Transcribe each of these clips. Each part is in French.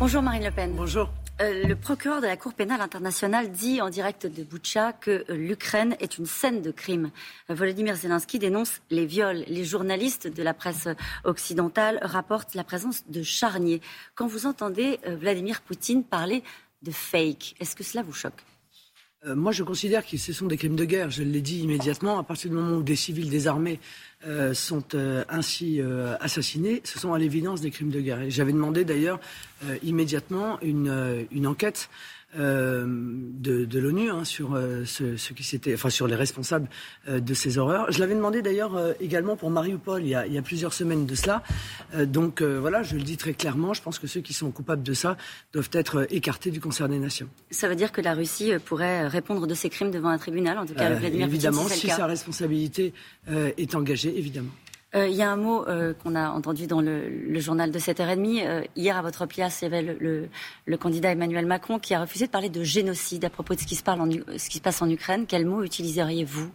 Bonjour Marine Le Pen. Bonjour. Euh, le procureur de la Cour pénale internationale dit en direct de Boutcha que euh, l'Ukraine est une scène de crime. Euh, Volodymyr Zelensky dénonce les viols. Les journalistes de la presse occidentale rapportent la présence de charniers. Quand vous entendez Vladimir Poutine parler de fake, est-ce que cela vous choque? Moi, je considère que ce sont des crimes de guerre. Je l'ai dit immédiatement. À partir du moment où des civils désarmés euh, sont euh, ainsi assassinés, ce sont à l'évidence des crimes de guerre. J'avais demandé d'ailleurs immédiatement une, une enquête euh, de, de l'ONU hein, sur euh, ce, ce, qui s'était, enfin sur les responsables euh, de ces horreurs. Je l'avais demandé d'ailleurs également pour Mariupol il y, a, il y a plusieurs semaines de cela. donc voilà, je le dis très clairement. Je pense que ceux qui sont coupables de ça doivent être écartés du concert des nations. Ça veut dire que la Russie pourrait répondre de ces crimes devant un tribunal, en tout cas Vladimir Évidemment, si, sa responsabilité est engagée, évidemment. Euh, il y a un mot euh, qu'on a entendu dans le, journal de 7h30. Euh, hier, à votre place, il y avait le, candidat Emmanuel Macron qui a refusé de parler de génocide à propos de ce qui se, passe en Ukraine. Quel mot utiliseriez-vous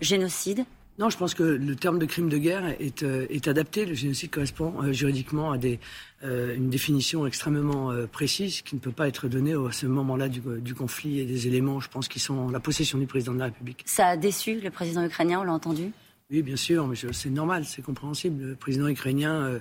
Génocide? Non, je pense que le terme de crime de guerre est, adapté. Le génocide correspond juridiquement à une définition extrêmement précise qui ne peut pas être donnée à ce moment-là du, du, conflit et des éléments, je pense, qui sont en la possession du président de la République. Ça a déçu le président ukrainien, on l'a entendu? Oui, bien sûr, mais c'est normal, c'est compréhensible. Le président ukrainien euh,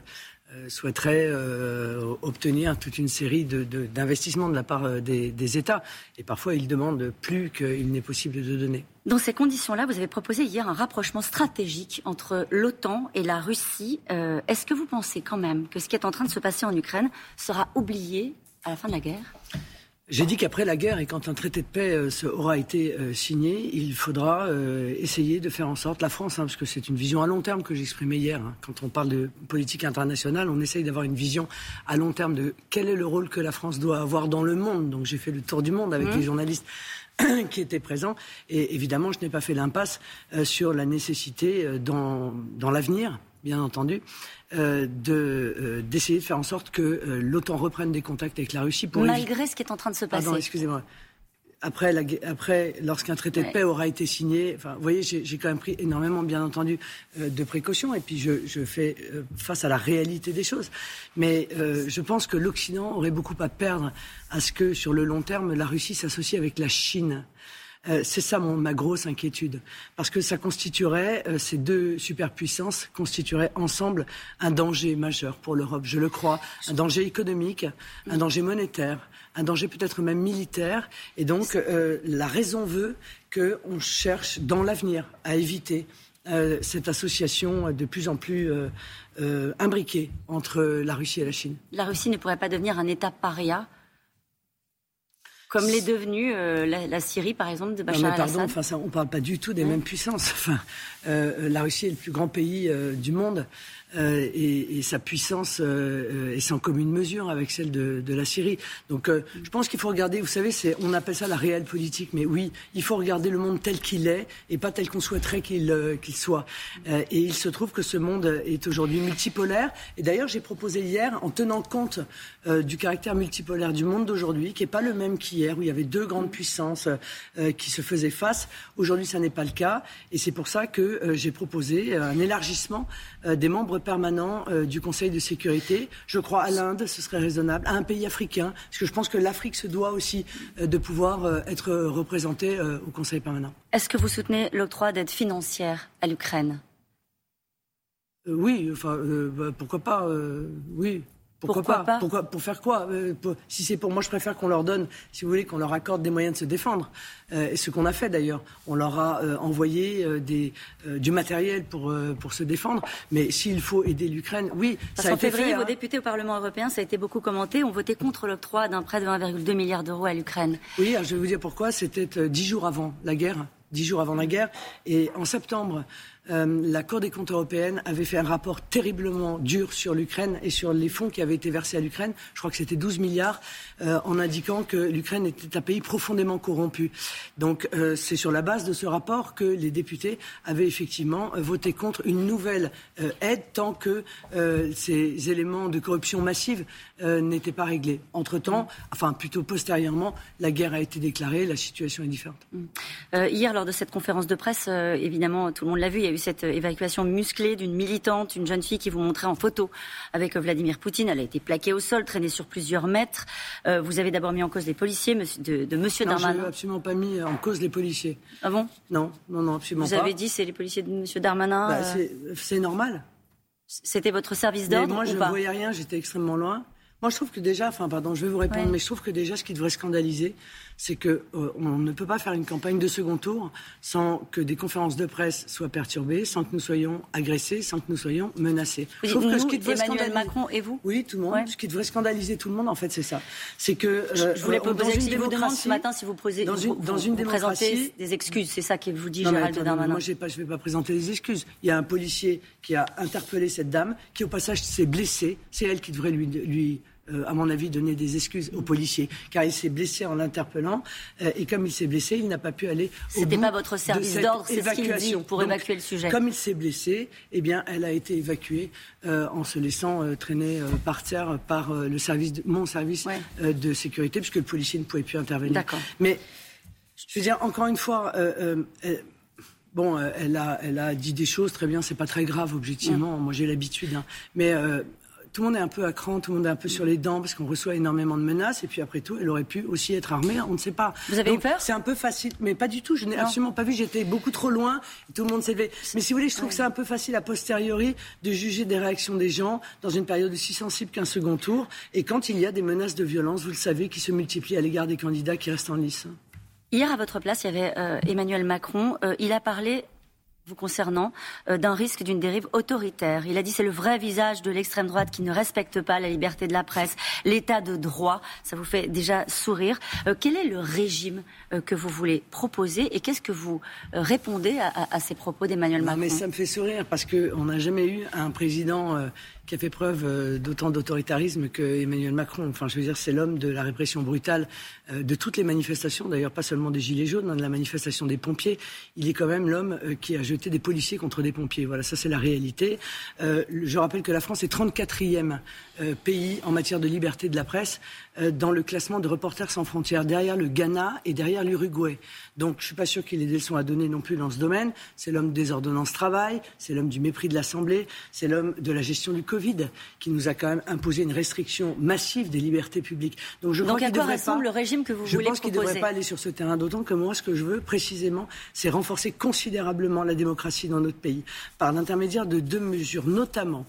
euh, souhaiterait euh, obtenir toute une série d'investissements de, la part des, États. Et parfois, il demande plus qu'il n'est possible de donner. Dans ces conditions-là, vous avez proposé hier un rapprochement stratégique entre l'OTAN et la Russie. Est-ce que vous pensez quand même que ce qui est en train de se passer en Ukraine sera oublié à la fin de la guerre? J'ai dit qu'après la guerre et quand un traité de paix euh, aura été euh, signé, il faudra euh, essayer de faire en sorte, la France, hein, parce que c'est une vision à long terme que j'exprimais hier, hein, quand on parle de politique internationale, on essaye d'avoir une vision à long terme de quel est le rôle que la France doit avoir dans le monde. Donc j'ai fait le tour du monde avec mmh. les journalistes qui étaient présents. Et évidemment, je n'ai pas fait l'impasse sur la nécessité dans, dans l'avenir bien entendu, euh, euh, d'essayer de, faire en sorte que euh, l'OTAN reprenne des contacts avec la Russie. Pour Malgré ce qui est en train de se passer. Pardon, excusez-moi. Après, après lorsqu'un traité de paix aura été signé, enfin, vous voyez, j'ai quand même pris énormément, bien entendu, de précautions. Et puis, je, je fais face à la réalité des choses. Mais je pense que l'Occident aurait beaucoup à perdre à ce que, sur le long terme, la Russie s'associe avec la Chine. Euh, c'est ça ma grosse inquiétude. Parce que ça constituerait, euh, ces deux superpuissances constitueraient ensemble un danger majeur pour l'Europe, je le crois. Un danger économique, un danger monétaire, un danger peut-être même militaire. Et donc, euh, la raison veut qu'on cherche dans l'avenir à éviter cette association de plus en plus imbriquée entre la Russie et la Chine. La Russie ne pourrait pas devenir un État paria comme l'est devenue euh, la, Syrie, par exemple, de Bachar al-Assad. Pardon, enfin, on ne parle pas du tout des mêmes puissances. Enfin, euh, la Russie est le plus grand pays euh, du monde. Euh, et, sa puissance euh, est sans commune mesure avec celle de, la Syrie. Donc euh, je pense qu'il faut regarder, vous savez, on appelle ça la réelle politique, mais oui, il faut regarder le monde tel qu'il est et pas tel qu'on souhaiterait qu'il soit. et il se trouve que ce monde est aujourd'hui multipolaire. Et d'ailleurs, j'ai proposé hier, en tenant compte du caractère multipolaire du monde d'aujourd'hui, qui n'est pas le même qu'hier, où il y avait deux grandes puissances qui se faisaient face. Aujourd'hui, ça n'est pas le cas. Et c'est pour ça que j'ai proposé un élargissement des membres permanent euh, du Conseil de sécurité. Je crois à l'Inde, ce serait raisonnable, à un pays africain, parce que je pense que l'Afrique se doit aussi euh, de pouvoir euh, être représentée au Conseil permanent. Est-ce que vous soutenez l'octroi d'aide financière à l'Ukraine? Oui, enfin, bah, pourquoi pas Oui. Pourquoi, pas, Pourquoi, Pour faire quoi euh, Si c'est pour moi, je préfère qu'on leur donne, si vous voulez, qu'on leur accorde des moyens de se défendre. Euh, et ce qu'on a fait d'ailleurs. On leur a euh, envoyé des, du matériel pour, pour se défendre. Mais s'il faut aider l'Ukraine, oui. Parce qu'en février, vos hein. députés au Parlement européen, ça a été beaucoup commenté, ont voté contre l'octroi d'un prêt de 1,2 milliard d'euros à l'Ukraine. Oui, je vais vous dire pourquoi. C'était dix jours avant la guerre. Dix jours avant la guerre. Et en septembre, euh, la Cour des comptes européenne avait fait un rapport terriblement dur sur l'Ukraine et sur les fonds qui avaient été versés à l'Ukraine. Je crois que c'était 12 milliards, euh, en indiquant que l'Ukraine était un pays profondément corrompu. Donc euh, c'est sur la base de ce rapport que les députés avaient effectivement voté contre une nouvelle aide tant que ces éléments de corruption massive n'étaient pas réglés. Entre-temps, enfin plutôt postérieurement, la guerre a été déclarée, la situation est différente. hier, lors de cette conférence de presse, évidemment, tout le monde l'a vu, eu cette évacuation musclée d'une militante, une jeune fille qui vous montrait en photo avec Vladimir Poutine. Elle a été plaquée au sol, traînée sur plusieurs mètres. Euh, vous avez d'abord mis en cause les policiers de, de Monsieur non, Darmanin. Je n'ai absolument pas mis en cause les policiers. Ah bon? Non, non, non, absolument pas. Vous avez dit c'est les policiers de Monsieur Darmanin. Bah, c'est normal. C'était votre service d'ordre Moi, je ne voyais rien. J'étais extrêmement loin. Moi, je trouve que déjà, enfin, pardon, je vais vous répondre, mais je trouve que déjà, ce qui devrait scandaliser, c'est qu'on euh, ne peut pas faire une campagne de second tour sans que des conférences de presse soient perturbées, sans que nous soyons agressés, sans que nous soyons menacés. je trouve que ce qui devrait Emmanuel Macron et vous Oui, tout le monde. Ce qui devrait scandaliser tout le monde, en fait, c'est ça. C'est que je, euh, voulais poser une vous demande ce matin si vous posez dans une, dans une démocratie des excuses. C'est ça que vous dit Gérald Darmanin. Moi, je ne vais pas présenter des excuses. Il y a un policier qui a interpellé cette dame, qui au passage s'est blessée. C'est elle qui devrait lui, lui euh, à mon avis, donner des excuses aux policiers, car il s'est blessé en l'interpellant, euh, et comme il s'est blessé, il n'a pas pu aller au C'était pas votre service d'ordre, c'est ce qu'il dit pour évacuer le sujet. Comme il s'est blessé, eh bien, elle a été évacuée euh, en se laissant traîner par terre par le service, de, mon service de sécurité, puisque le policier ne pouvait plus intervenir. D'accord. Mais je veux dire, encore une fois. Bon, elle, a, elle a dit des choses, très bien, c'est pas très grave, objectivement. Moi, j'ai l'habitude. Hein. Mais tout le monde est un peu à cran, tout le monde est un peu sur les dents parce qu'on reçoit énormément de menaces. Et puis après tout, elle aurait pu aussi être armée, on ne sait pas. Vous avez eu peur? C'est un peu facile, mais pas du tout. Je n'ai absolument pas vu. J'étais beaucoup trop loin. Tout le monde s'est levé. Mais si vous voulez, je trouve que c'est un peu facile a posteriori de juger des réactions des gens dans une période aussi sensible qu'un second tour. Et quand il y a des menaces de violence, vous le savez, qui se multiplient à l'égard des candidats qui restent en lice. Hier, à votre place, il y avait euh, Emmanuel Macron. Euh, il a parlé vous concernant, euh, d'un risque d'une dérive autoritaire. Il a dit c'est le vrai visage de l'extrême droite qui ne respecte pas la liberté de la presse, l'état de droit. Ça vous fait déjà sourire. Euh, quel est le régime euh, que vous voulez proposer et qu'est-ce que vous répondez à, ces propos d'Emmanuel Macron mais Ça me fait sourire parce qu'on n'a jamais eu un président qui a fait preuve euh, d'autant d'autoritarisme que Emmanuel Macron. Enfin, je veux dire, c'est l'homme de la répression brutale euh, de toutes les manifestations, d'ailleurs pas seulement des Gilets jaunes, hein, de la manifestation des pompiers. Il est quand même l'homme euh, qui a jeté des policiers contre des pompiers. Voilà, ça c'est la réalité. je rappelle que la France est 34e pays en matière de liberté de la presse dans le classement de Reporters sans frontières, derrière le Ghana et derrière l'Uruguay. Donc je suis pas sûr qu'il ait des leçons à donner non plus dans ce domaine. C'est l'homme des ordonnances travail, c'est l'homme du mépris de l'Assemblée, c'est l'homme de la gestion du Covid qui nous a quand même imposé une restriction massive des libertés publiques. Donc je Donc crois à quoi ressemble pas, le régime que vous voulez proposer Je pense qu'il ne devrait pas aller sur ce terrain. D'autant que moi, ce que je veux précisément, c'est renforcer considérablement la démocratie dans notre pays par l'intermédiaire de deux mesures, notamment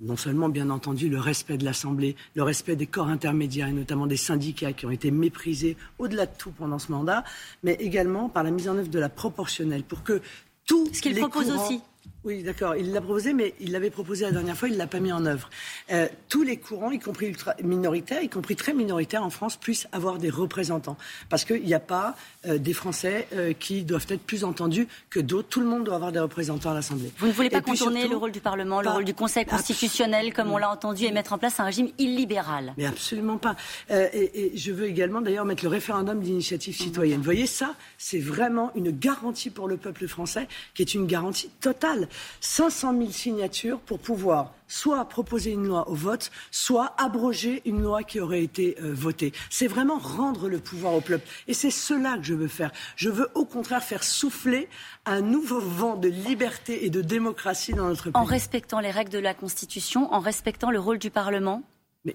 non seulement, bien entendu, le respect de l'Assemblée, le respect des corps intermédiaires et notamment des syndicats qui ont été méprisés au-delà de tout pendant ce mandat, mais également par la mise en œuvre de la proportionnelle pour que tous ce qu'il propose aussi oui, d'accord. Il l'a proposé, mais il l'avait proposé la dernière fois, il ne l'a pas mis en œuvre. Euh, tous les courants, y compris ultra minoritaires, y compris très minoritaires en France, puissent avoir des représentants. Parce qu'il n'y a pas euh, des Français euh, qui doivent être plus entendus que d'autres. Tout le monde doit avoir des représentants à l'Assemblée. Vous ne voulez pas contourner le rôle du Parlement, le rôle du Conseil constitutionnel, comme on l'a entendu, et mettre en place un régime illibéral Mais absolument pas. Et, et, je veux également d'ailleurs mettre le référendum d'initiative citoyenne. Vous voyez, ça, c'est vraiment une garantie pour le peuple français, qui est une garantie totale. 500 000 signatures pour pouvoir soit proposer une loi au vote, soit abroger une loi qui aurait été euh, votée. C'est vraiment rendre le pouvoir au peuple. Et c'est cela que je veux faire. Je veux au contraire faire souffler un nouveau vent de liberté et de démocratie dans notre pays. En respectant les règles de la Constitution, en respectant le rôle du Parlement,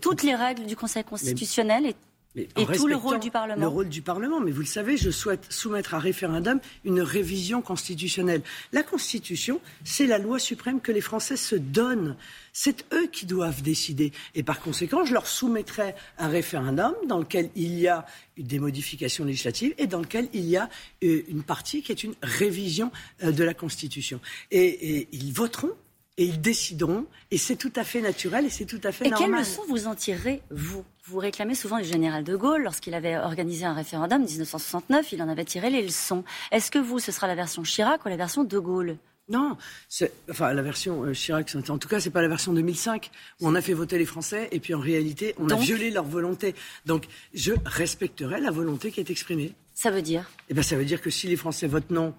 toutes les règles du Conseil constitutionnel et et tout le rôle du Parlement. Le rôle du Parlement, mais vous le savez, je souhaite soumettre à référendum une révision constitutionnelle. La Constitution, c'est la loi suprême que les Français se donnent. C'est eux qui doivent décider. Et par conséquent, je leur soumettrai un référendum dans lequel il y a des modifications législatives et dans lequel il y a euh, une partie qui est une révision euh, de la Constitution. et ils voteront et ils décideront, et c'est tout à fait naturel et c'est tout à fait normal. Et quelles leçons vous en tirez, vous? Vous réclamez souvent du général de Gaulle, lorsqu'il avait organisé un référendum en 1969, il en avait tiré les leçons. Est-ce que vous, ce sera la version Chirac ou la version de Gaulle? Non, enfin la version euh, Chirac, en tout cas, c'est pas la version 2005 où on a fait voter les Français et puis en réalité on a violé leur volonté. Donc je respecterai la volonté qui est exprimée. Ça veut dire? Eh ben ça veut dire que si les Français votent non,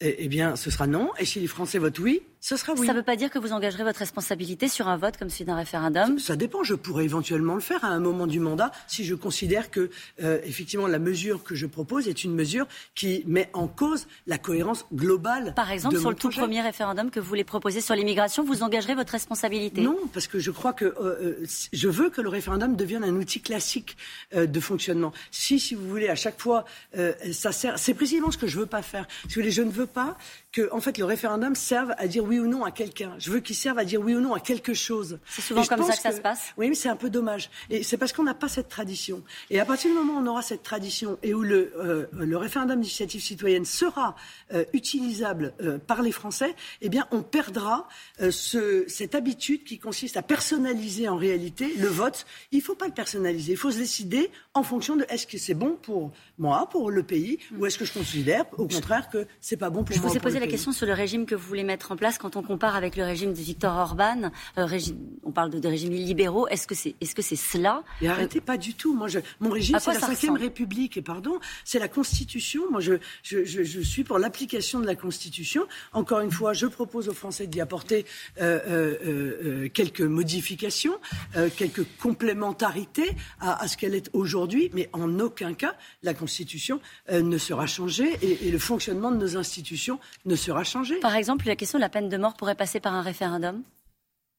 eh, eh bien ce sera non, et si les Français votent oui, Ce sera oui. Ça ne veut pas dire que vous engagerez votre responsabilité sur un vote comme celui d'un référendum? Ça dépend. Je pourrais éventuellement le faire à un moment du mandat si je considère que, euh, effectivement, la mesure que je propose est une mesure qui met en cause la cohérence globale. Par exemple, sur le tout premier référendum que vous voulez proposer sur l'immigration, vous engagerez votre responsabilité? Non, parce que je crois que euh, euh, je veux que le référendum devienne un outil classique de fonctionnement. Si, si vous voulez, à chaque fois, ça sert. C'est précisément ce que je veux pas faire. Si vous voulez, je ne veux pas que en fait le référendum serve à dire oui ou non à quelqu'un. Je veux qu'il serve à dire oui ou non à quelque chose. C'est souvent comme ça que, ça se passe. Oui, mais c'est un peu dommage. Et c'est parce qu'on n'a pas cette tradition. Et à partir du moment où on aura cette tradition et où le, euh, le référendum d'initiative citoyenne sera euh, utilisable euh, par les Français, eh bien, on perdra ce, cette habitude qui consiste à personnaliser en réalité le vote. Il ne faut pas le personnaliser. Il faut se décider en fonction de est-ce que c'est bon pour moi, pour le pays, ou est-ce que je considère au contraire que c'est pas bon pour je moi. Vous la question sur le régime que vous voulez mettre en place quand on compare avec le régime de Viktor Orban. Euh, régime, on parle de, de régimes libéraux. Est-ce que c'est est -ce c'est cela? Mais arrêtez, pas du tout. Moi, je, mon régime, c'est la Ve République. Et pardon, c'est la Constitution. Moi, je, je, je suis pour l'application de la Constitution. Encore une fois, je propose aux Français d'y apporter euh, euh, quelques modifications, quelques complémentarités à, à ce qu'elle est aujourd'hui. Mais en aucun cas, la Constitution ne sera changée et, et le fonctionnement de nos institutions Par exemple, la question de la peine de mort pourrait passer par un référendum?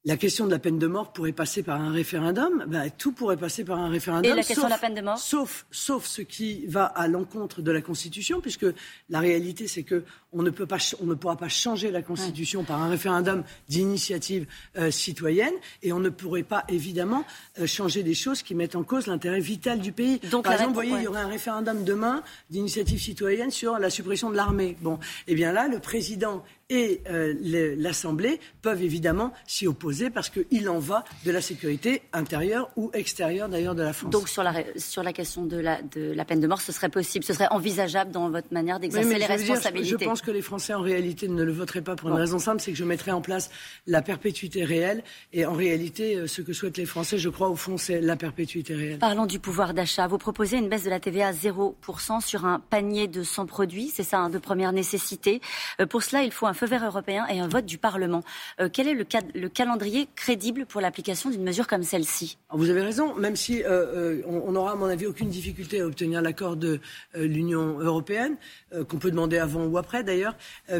La question de la peine de mort pourrait passer par un référendum. Ben, tout pourrait passer par un référendum. Et la question de la peine de mort sauf, sauf ce qui va à l'encontre de la Constitution, puisque la réalité, c'est que on ne, peut pas, on ne pourra pas changer la Constitution par un référendum d'initiative euh, citoyenne, et on ne pourrait pas évidemment euh, changer des choses qui mettent en cause l'intérêt vital du pays. Donc, par exemple, vous voyez, il y aurait un référendum demain d'initiative citoyenne sur la suppression de l'armée. Bon, eh bien là, le président et euh, l'Assemblée peuvent évidemment s'y opposer parce qu'il en va de la sécurité intérieure ou extérieure d'ailleurs de la France. Donc sur la, sur la question de la, de la peine de mort, ce serait possible, ce serait envisageable dans votre manière d'exercer les responsabilités. je pense que les Français en réalité ne le voteraient pas pour une raison simple, c'est que je mettrais en place la perpétuité réelle et en réalité euh, ce que souhaitent les Français, je crois au fond, c'est la perpétuité réelle. Parlons du pouvoir d'achat. Vous proposez une baisse de la TVA à 0% sur un panier de 100 produits, c'est ça, hein, de première nécessité. Euh, pour cela, il faut un feu européen et un vote du Parlement. Euh, quel est le, le, calendrier crédible pour l'application d'une mesure comme celle-ci? Vous avez raison, même si euh, euh, on n'aura à mon avis aucune difficulté à obtenir l'accord de l'Union européenne, qu'on peut demander avant ou après d'ailleurs,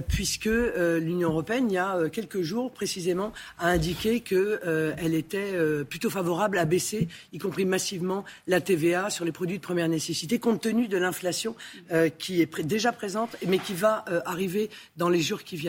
puisque l'Union européenne, il y a quelques jours précisément, a indiqué qu'elle était plutôt favorable à baisser, y compris massivement, la TVA sur les produits de première nécessité, compte tenu de l'inflation qui est déjà présente, mais qui va arriver dans les jours qui viennent.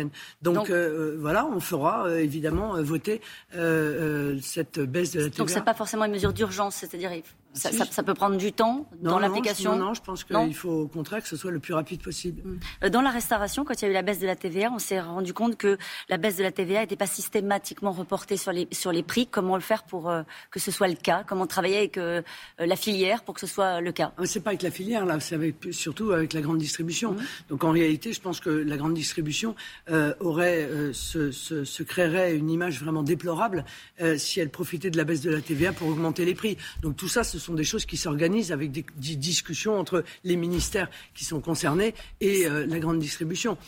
Donc, euh, voilà, on fera euh, évidemment euh, voter cette baisse de la TVA. Donc c'est pas forcément une mesure d'urgence, c'est-à-dire ça, peut prendre du temps dans l'application non, non, je pense qu'il faut au contraire que ce soit le plus rapide possible. Mm. Dans la restauration, quand il y a eu la baisse de la TVA, on s'est rendu compte que la baisse de la TVA n'était pas systématiquement reportée sur les, sur les prix. Comment le faire pour que ce soit le cas? Comment travailler avec la filière pour que ce soit le cas? C'est pas avec la filière, là, c'est surtout avec la grande distribution. Mm. Donc en réalité, je pense que la grande distribution aurait, se, se, se, créerait une image vraiment déplorable si elle profitait de la baisse de la TVA pour augmenter les prix. Donc tout ça, ce sont des choses qui s'organisent avec des, discussions entre les ministères qui sont concernés et euh, la grande distribution.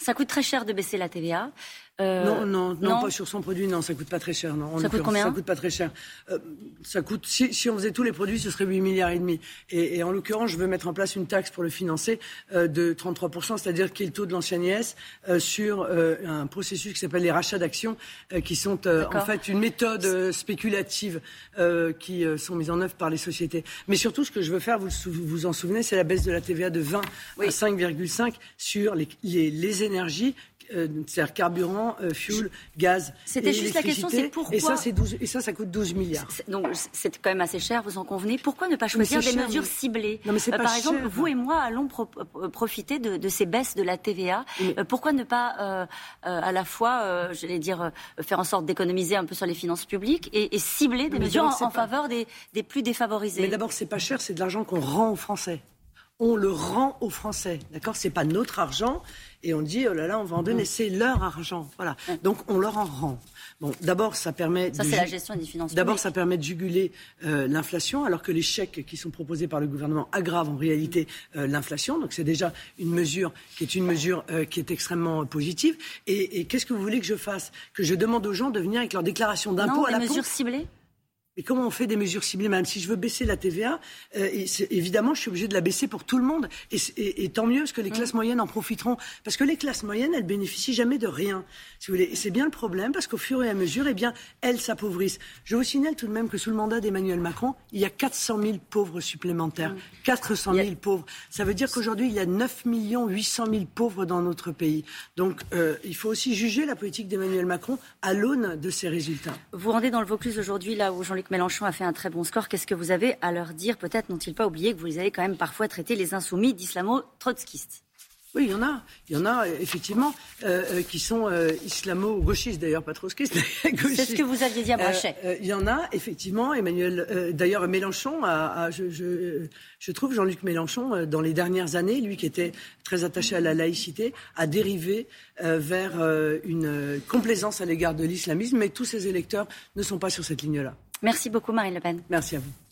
Ça coûte très cher de baisser la TVA. Euh, non, non, non, pas sur son produit, non, ça coûte pas très cher. Non, ça coûte combien Ça coûte pas très cher. Euh, ça coûte, si, si, on faisait tous les produits, ce serait 8 milliards et demi. Et, en l'occurrence, je veux mettre en place une taxe pour le financer euh, de 33%, c'est-à-dire qui est le taux de l'ancienne IS sur un processus qui s'appelle les rachats d'actions, qui sont en fait une méthode spéculative qui sont mises en œuvre par les sociétés. Mais surtout, ce que je veux faire, vous vous en souvenez, c'est la baisse de la TVA de 20 à 5,5 sur les, les, les énergies c'est-à-dire carburant, euh, fuel, gaz. C'était juste la question, c'est pourquoi. Et ça, et ça, ça coûte 12 milliards. Donc c'est quand même assez cher, vous en convenez. Pourquoi ne pas choisir des mesures ciblées non, mais euh, pas Par exemple, vous et moi allons profiter de, ces baisses de la TVA. pourquoi ne pas à la fois, j'allais dire, faire en sorte d'économiser un peu sur les finances publiques et, cibler des mesures en, faveur des, des plus défavorisés Mais d'abord, c'est pas cher, c'est de l'argent qu'on rend aux Français on le rend aux Français. D'accord? C'est pas notre argent et on dit oh là là, on va en donner, mm. c'est leur argent. Voilà. Donc on leur en rend. Bon, d'abord, ça permet. Ça, c'est la gestion des finances. D'abord, ça permet de juguler euh, l'inflation, alors que les chèques qui sont proposés par le gouvernement aggravent en réalité euh, l'inflation. Donc, c'est déjà une mesure qui est une mesure euh, qui est extrêmement positive. Et, et qu'est-ce que vous voulez que je fasse? Que je demande aux gens de venir avec leur déclaration d'impôt à la mesures ciblées? Mais comment on fait des mesures ciblées Même si je veux baisser la TVA, euh, évidemment, je suis obligé de la baisser pour tout le monde. Et, tant mieux, parce que les classes moyennes en profiteront. Parce que les classes moyennes, elles bénéficient jamais de rien. Si vous voulez. c'est bien le problème, parce qu'au fur et à mesure, eh bien, elles s'appauvrissent. Je vous signale tout de même que sous le mandat d'Emmanuel Macron, il y a 400 000 pauvres supplémentaires. 400 000 pauvres. Ça veut dire qu'aujourd'hui, il y a 9 800 000 pauvres dans notre pays. Donc, euh, il faut aussi juger la politique d'Emmanuel Macron à l'aune de ses résultats. Vous rendez dans le Vaucluse aujourd'hui, là où Jean-Luc Mélenchon a fait un très bon score. Qu'est-ce que vous avez à leur dire Peut-être n'ont-ils pas oublié que vous avez quand même parfois traité les insoumis d'islamo-trotskistes? Oui, il y en a. Il y en a, effectivement, euh, euh, qui sont euh, islamo-gauchistes, d'ailleurs, pas trotskistes. C'est ce que vous aviez dit à Brachet. il y en a, effectivement. Emmanuel, d'ailleurs, Mélenchon, a, je, je, trouve Jean-Luc Mélenchon, dans les dernières années, lui qui était très attaché à la laïcité, a dérivé vers une complaisance à l'égard de l'islamisme, mais tous ses électeurs ne sont pas sur cette ligne-là. Merci beaucoup, Marine Le Pen. Merci à vous.